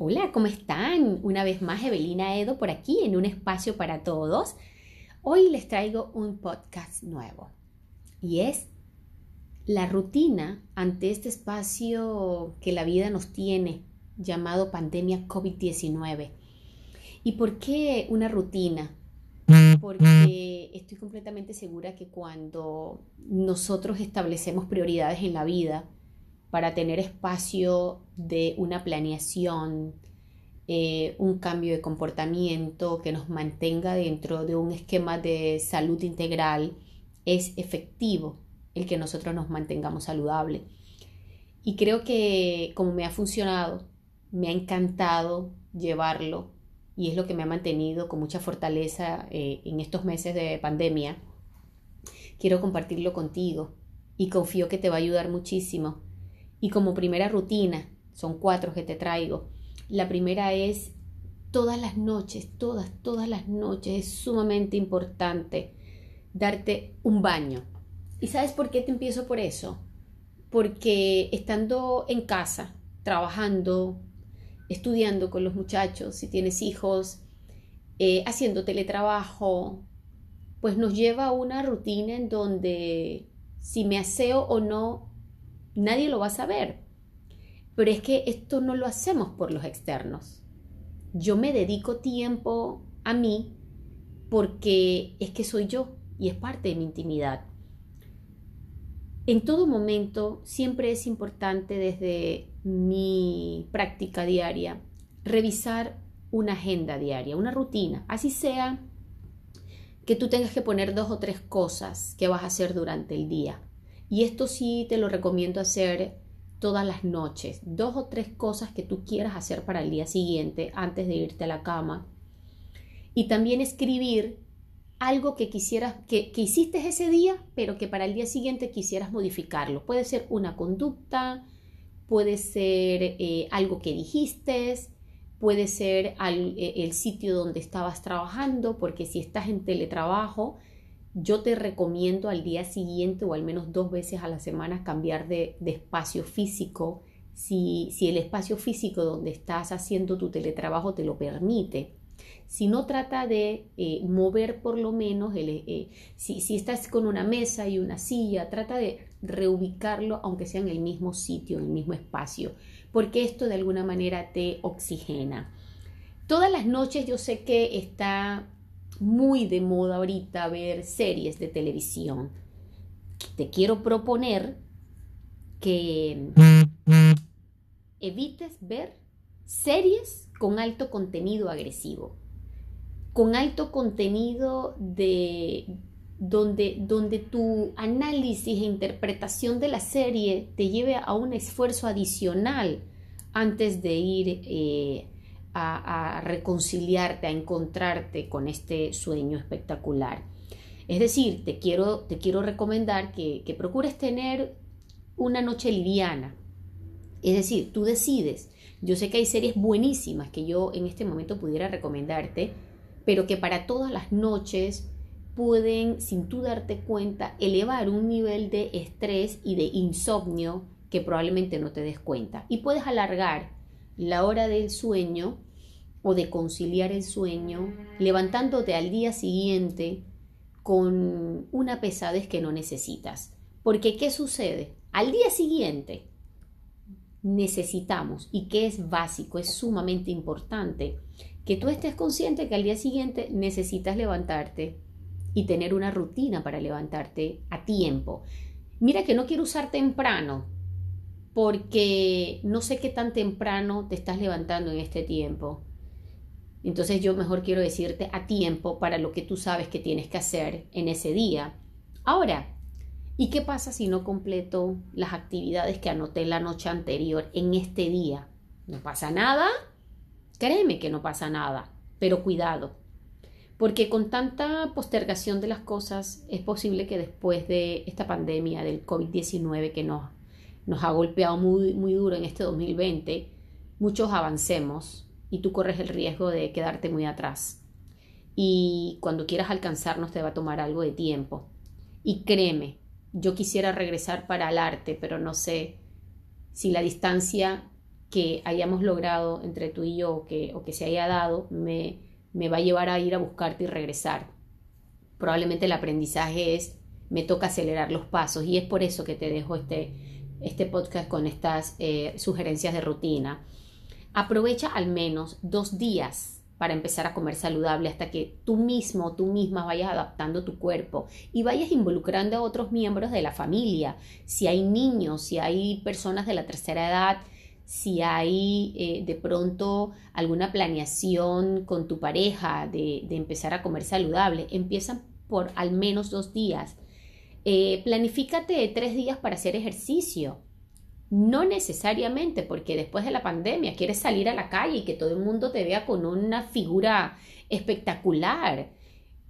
Hola, ¿cómo están? Una vez más, Evelina Edo por aquí en un espacio para todos. Hoy les traigo un podcast nuevo y es la rutina ante este espacio que la vida nos tiene llamado pandemia COVID-19. ¿Y por qué una rutina? Porque estoy completamente segura que cuando nosotros establecemos prioridades en la vida, para tener espacio de una planeación, eh, un cambio de comportamiento que nos mantenga dentro de un esquema de salud integral, es efectivo el que nosotros nos mantengamos saludables. Y creo que como me ha funcionado, me ha encantado llevarlo y es lo que me ha mantenido con mucha fortaleza eh, en estos meses de pandemia, quiero compartirlo contigo y confío que te va a ayudar muchísimo y como primera rutina, son cuatro que te traigo. La primera es todas las noches, todas, todas las noches es sumamente importante darte un baño. ¿Y sabes por qué te empiezo por eso? Porque estando en casa, trabajando, estudiando con los muchachos, si tienes hijos, eh, haciendo teletrabajo, pues nos lleva a una rutina en donde si me aseo o no nadie lo va a saber. Pero es que esto no lo hacemos por los externos. Yo me dedico tiempo a mí porque es que soy yo y es parte de mi intimidad. En todo momento siempre es importante desde mi práctica diaria revisar una agenda diaria, una rutina, así sea que tú tengas que poner dos o tres cosas que vas a hacer durante el día. Y esto sí te lo recomiendo hacer todas las noches. Dos o tres cosas que tú quieras hacer para el día siguiente antes de irte a la cama. Y también escribir algo que quisieras, que, hiciste ese día, pero que para el día siguiente quisieras modificarlo. Puede ser una conducta, puede ser eh, algo que dijiste, puede ser eh, el sitio donde estabas trabajando, porque si estás en teletrabajo, yo te recomiendo al día siguiente o al menos dos veces a la semana cambiar de, espacio físico si, el espacio físico donde estás haciendo tu teletrabajo te lo permite. Si no trata de eh, mover por lo menos, eh, si, si, estás con una mesa y una silla, trata de reubicarlo aunque sea en el mismo sitio, en el mismo espacio, porque esto de alguna manera te oxigena. Todas las noches yo sé que está muy de moda ahorita ver series de televisión. Te quiero proponer que evites ver series con alto contenido agresivo, con alto contenido de donde, donde tu análisis e interpretación de la serie te lleve a un esfuerzo adicional antes de ir eh, a, reconciliarte, a encontrarte con este sueño espectacular. Es decir, te quiero, te quiero recomendar que, que procures tener una noche liviana. Es decir, tú decides. Yo sé que hay series buenísimas que yo en este momento pudiera recomendarte, pero que para todas las noches pueden, sin tú darte cuenta, elevar un nivel de estrés y de insomnio que probablemente no te des cuenta. Y puedes alargar la hora del sueño o de conciliar el sueño, levantándote al día siguiente con una pesadez que no necesitas. Porque ¿qué sucede? Al día siguiente necesitamos, y que es básico, es sumamente importante, que tú estés consciente que al día siguiente necesitas levantarte y tener una rutina para levantarte a tiempo. Mira que no quiero usar temprano, porque no sé qué tan temprano te estás levantando en este tiempo. Entonces yo mejor quiero decirte a tiempo para lo que tú sabes que tienes que hacer en ese día. Ahora, ¿y qué pasa si no completo las actividades que anoté la noche anterior en este día? ¿No pasa nada? Créeme que no pasa nada, pero cuidado, porque con tanta postergación de las cosas es posible que después de esta pandemia del COVID-19 que nos, ha golpeado muy, muy duro en este 2020, muchos avancemos y tú corres el riesgo de quedarte muy atrás. Y cuando quieras alcanzarnos te va a tomar algo de tiempo. Y créeme, yo quisiera regresar para el arte, pero no sé si la distancia que hayamos logrado entre tú y yo o que, o que se haya dado me, me va a llevar a ir a buscarte y regresar. Probablemente el aprendizaje es, me toca acelerar los pasos y es por eso que te dejo este, este podcast con estas eh, sugerencias de rutina. Aprovecha al menos dos días para empezar a comer saludable hasta que tú mismo, tú misma vayas adaptando tu cuerpo y vayas involucrando a otros miembros de la familia. Si hay niños, si hay personas de la tercera edad, si hay eh, de pronto alguna planeación con tu pareja de, empezar a comer saludable, empiezan por al menos dos días. Eh, planifícate tres días para hacer ejercicio. No necesariamente porque después de la pandemia quieres salir a la calle y que todo el mundo te vea con una figura espectacular,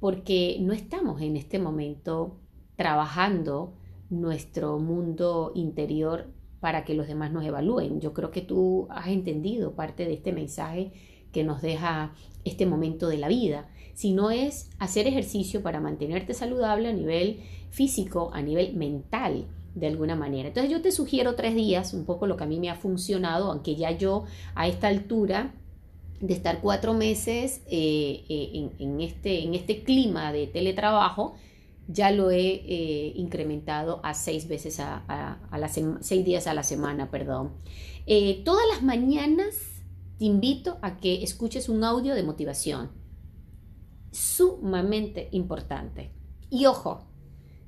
porque no estamos en este momento trabajando nuestro mundo interior para que los demás nos evalúen. Yo creo que tú has entendido parte de este mensaje que nos deja este momento de la vida. Si no es hacer ejercicio para mantenerte saludable a nivel físico, a nivel mental de alguna manera. Entonces yo te sugiero tres días, un poco lo que a mí me ha funcionado, aunque ya yo a esta altura de estar cuatro meses eh, eh, en, este, en este clima de teletrabajo, ya lo he eh, incrementado a seis veces a, a, seis días a la semana, perdón. todas las mañanas te invito a que escuches un audio de motivación. Sumamente importante. Y ojo,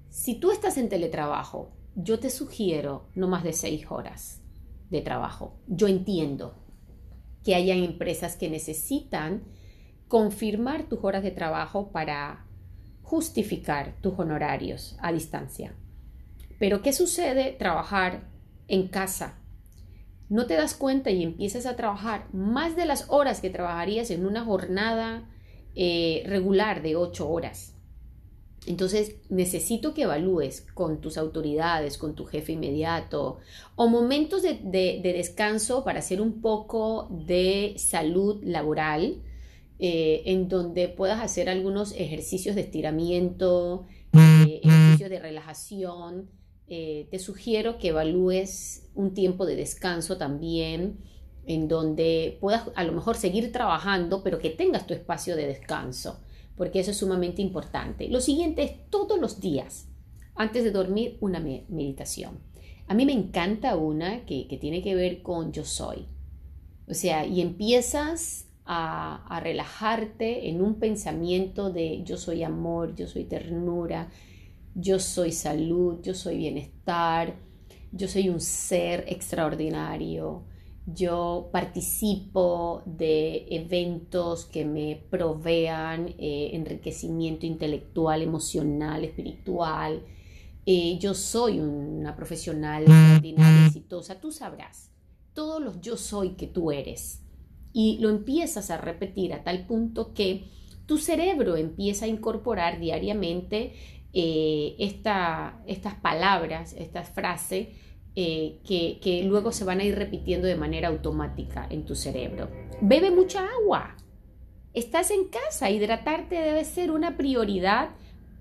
si tú estás en teletrabajo yo te sugiero no más de seis horas de trabajo. Yo entiendo que hayan empresas que necesitan confirmar tus horas de trabajo para justificar tus honorarios a distancia. Pero ¿qué sucede trabajar en casa? No te das cuenta y empiezas a trabajar más de las horas que trabajarías en una jornada eh, regular de ocho horas. Entonces, necesito que evalúes con tus autoridades, con tu jefe inmediato, o momentos de, descanso para hacer un poco de salud laboral, eh, en donde puedas hacer algunos ejercicios de estiramiento, eh, ejercicios de relajación. Eh, te sugiero que evalúes un tiempo de descanso también, en donde puedas a lo mejor seguir trabajando, pero que tengas tu espacio de descanso porque eso es sumamente importante. Lo siguiente es todos los días, antes de dormir, una meditación. A mí me encanta una que, tiene que ver con yo soy. O sea, y empiezas a, relajarte en un pensamiento de yo soy amor, yo soy ternura, yo soy salud, yo soy bienestar, yo soy un ser extraordinario, yo participo de eventos que me provean eh, enriquecimiento intelectual, emocional, espiritual. Eh, yo soy una profesional extraordinaria, exitosa. Tú sabrás todos los yo soy que tú eres. Y lo empiezas a repetir a tal punto que tu cerebro empieza a incorporar diariamente eh, estas palabras, estas frases eh, que, luego se van a ir repitiendo de manera automática en tu cerebro. Bebe mucha agua. Estás en casa, hidratarte debe ser una prioridad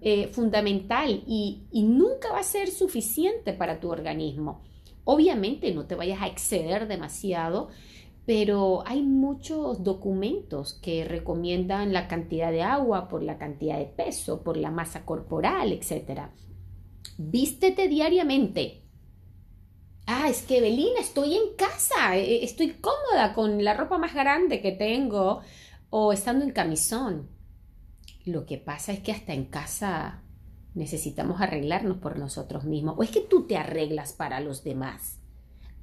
eh, fundamental y, y nunca va a ser suficiente para tu organismo. Obviamente no te vayas a exceder demasiado, pero hay muchos documentos que recomiendan la cantidad de agua por la cantidad de peso, por la masa corporal, etc. Vístete diariamente, ah, es que Belina, estoy en casa, e, estoy cómoda con la ropa más grande que tengo o estando en camisón. Lo que pasa es que hasta en casa necesitamos arreglarnos por nosotros mismos. O es que tú te arreglas para los demás.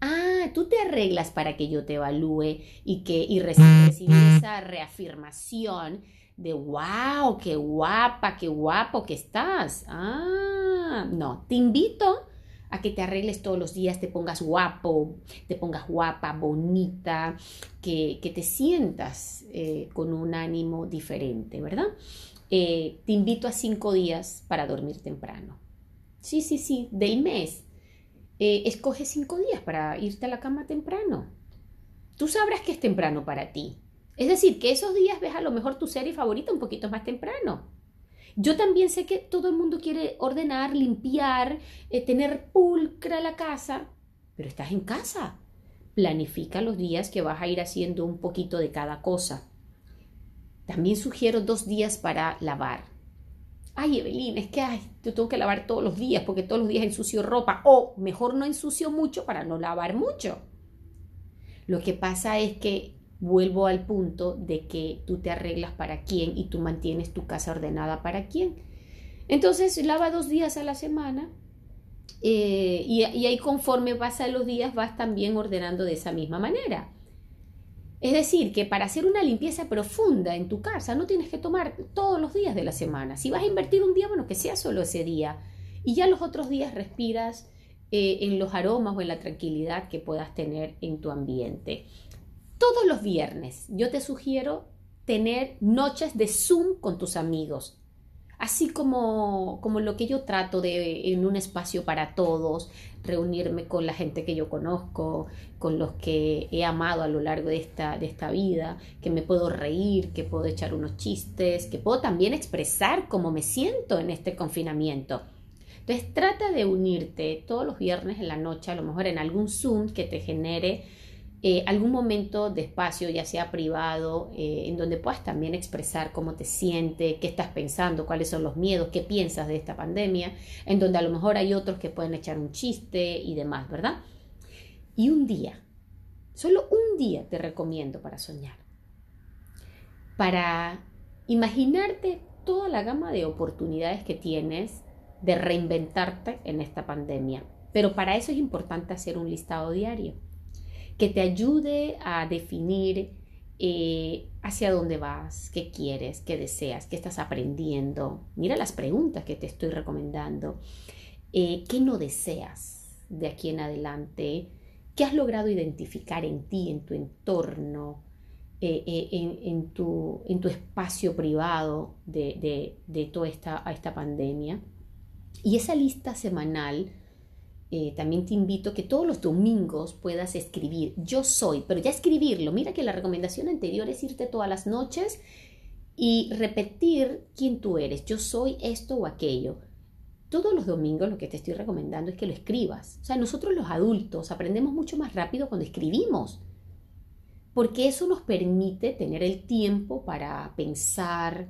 Ah, tú te arreglas para que yo te evalúe y que y recibir esa reafirmación de wow, qué guapa, qué guapo que estás. Ah, no, te invito a que te arregles todos los días, te pongas guapo, te pongas guapa, bonita, que, te sientas eh, con un ánimo diferente, ¿verdad? Eh, te invito a cinco días para dormir temprano. Sí, sí, sí, del mes. Eh, escoge cinco días para irte a la cama temprano. Tú sabrás que es temprano para ti. Es decir, que esos días ves a lo mejor tu serie favorita un poquito más temprano. Yo también sé que todo el mundo quiere ordenar, limpiar, eh, tener pulcra la casa, pero estás en casa. planifica los días que vas a ir haciendo un poquito de cada cosa. También sugiero dos días para lavar. Ay, Evelyn, es que ay, yo tengo que lavar todos los días porque todos los días ensucio ropa. O mejor no ensucio mucho para no lavar mucho. Lo que pasa es que vuelvo al punto de que tú te arreglas para quién y tú mantienes tu casa ordenada para quién. Entonces, lava dos días a la semana eh, y, ahí conforme pasan los días vas también ordenando de esa misma manera. Es decir, que para hacer una limpieza profunda en tu casa no tienes que tomar todos los días de la semana. Si vas a invertir un día, bueno, que sea solo ese día. Y ya los otros días respiras eh, en los aromas o en la tranquilidad que puedas tener en tu ambiente. Todos los viernes yo te sugiero tener noches de Zoom con tus amigos así como, como lo que yo trato de en un espacio para todos, reunirme con la gente que yo conozco, con los que he amado a lo largo de esta, de esta vida, que me puedo reír, que puedo echar unos chistes, que puedo también expresar cómo me siento en este confinamiento. Entonces trata de unirte todos los viernes en la noche, a lo mejor en algún Zoom que te genere eh, algún momento de espacio, ya sea privado, eh, en donde puedas también expresar cómo te sientes, qué estás pensando, cuáles son los miedos, qué piensas de esta pandemia, en donde a lo mejor hay otros que pueden echar un chiste y demás, ¿verdad? Y un día, solo un día te recomiendo para soñar, para imaginarte toda la gama de oportunidades que tienes de reinventarte en esta pandemia. Pero para eso es importante hacer un listado diario que te ayude a definir eh, hacia dónde vas, qué quieres, qué deseas, qué estás aprendiendo. Mira las preguntas que te estoy recomendando. Eh, ¿Qué no deseas de aquí en adelante? ¿Qué has logrado identificar en ti, en tu entorno, eh, en, tu, espacio privado de, toda esta pandemia? Y esa lista semanal eh, también te invito que todos los domingos puedas escribir yo soy, pero ya escribirlo. Mira que la recomendación anterior es irte todas las noches y repetir quién tú eres. Yo soy esto o aquello. Todos los domingos lo que te estoy recomendando es que lo escribas. O sea, nosotros los adultos aprendemos mucho más rápido cuando escribimos, porque eso nos permite tener el tiempo para pensar,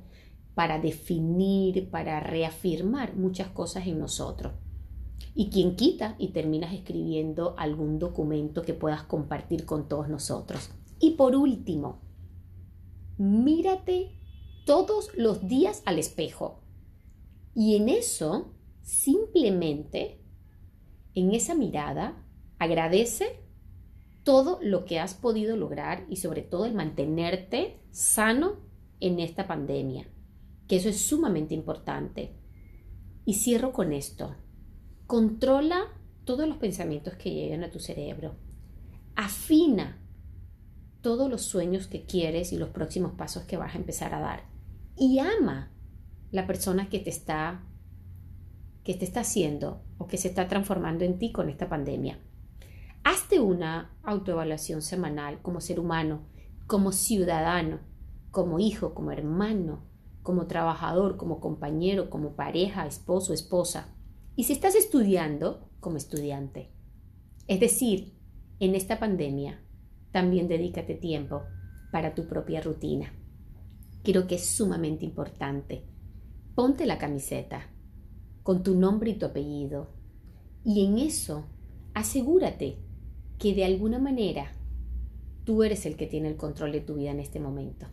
para definir, para reafirmar muchas cosas en nosotros. Y quien quita y terminas escribiendo algún documento que puedas compartir con todos nosotros. Y por último, mírate todos los días al espejo. Y en eso, simplemente, en esa mirada, agradece todo lo que has podido lograr y sobre todo el mantenerte sano en esta pandemia, que eso es sumamente importante. Y cierro con esto. Controla todos los pensamientos que llegan a tu cerebro. Afina todos los sueños que quieres y los próximos pasos que vas a empezar a dar. Y ama la persona que te está que te está haciendo o que se está transformando en ti con esta pandemia. Hazte una autoevaluación semanal como ser humano, como ciudadano, como hijo, como hermano, como trabajador, como compañero, como pareja, esposo, esposa. Y si estás estudiando como estudiante, es decir, en esta pandemia, también dedícate tiempo para tu propia rutina. Creo que es sumamente importante. Ponte la camiseta con tu nombre y tu apellido y en eso asegúrate que de alguna manera tú eres el que tiene el control de tu vida en este momento.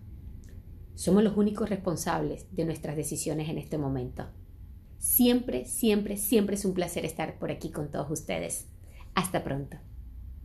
Somos los únicos responsables de nuestras decisiones en este momento. Siempre, siempre, siempre es un placer estar por aquí con todos ustedes. Hasta pronto.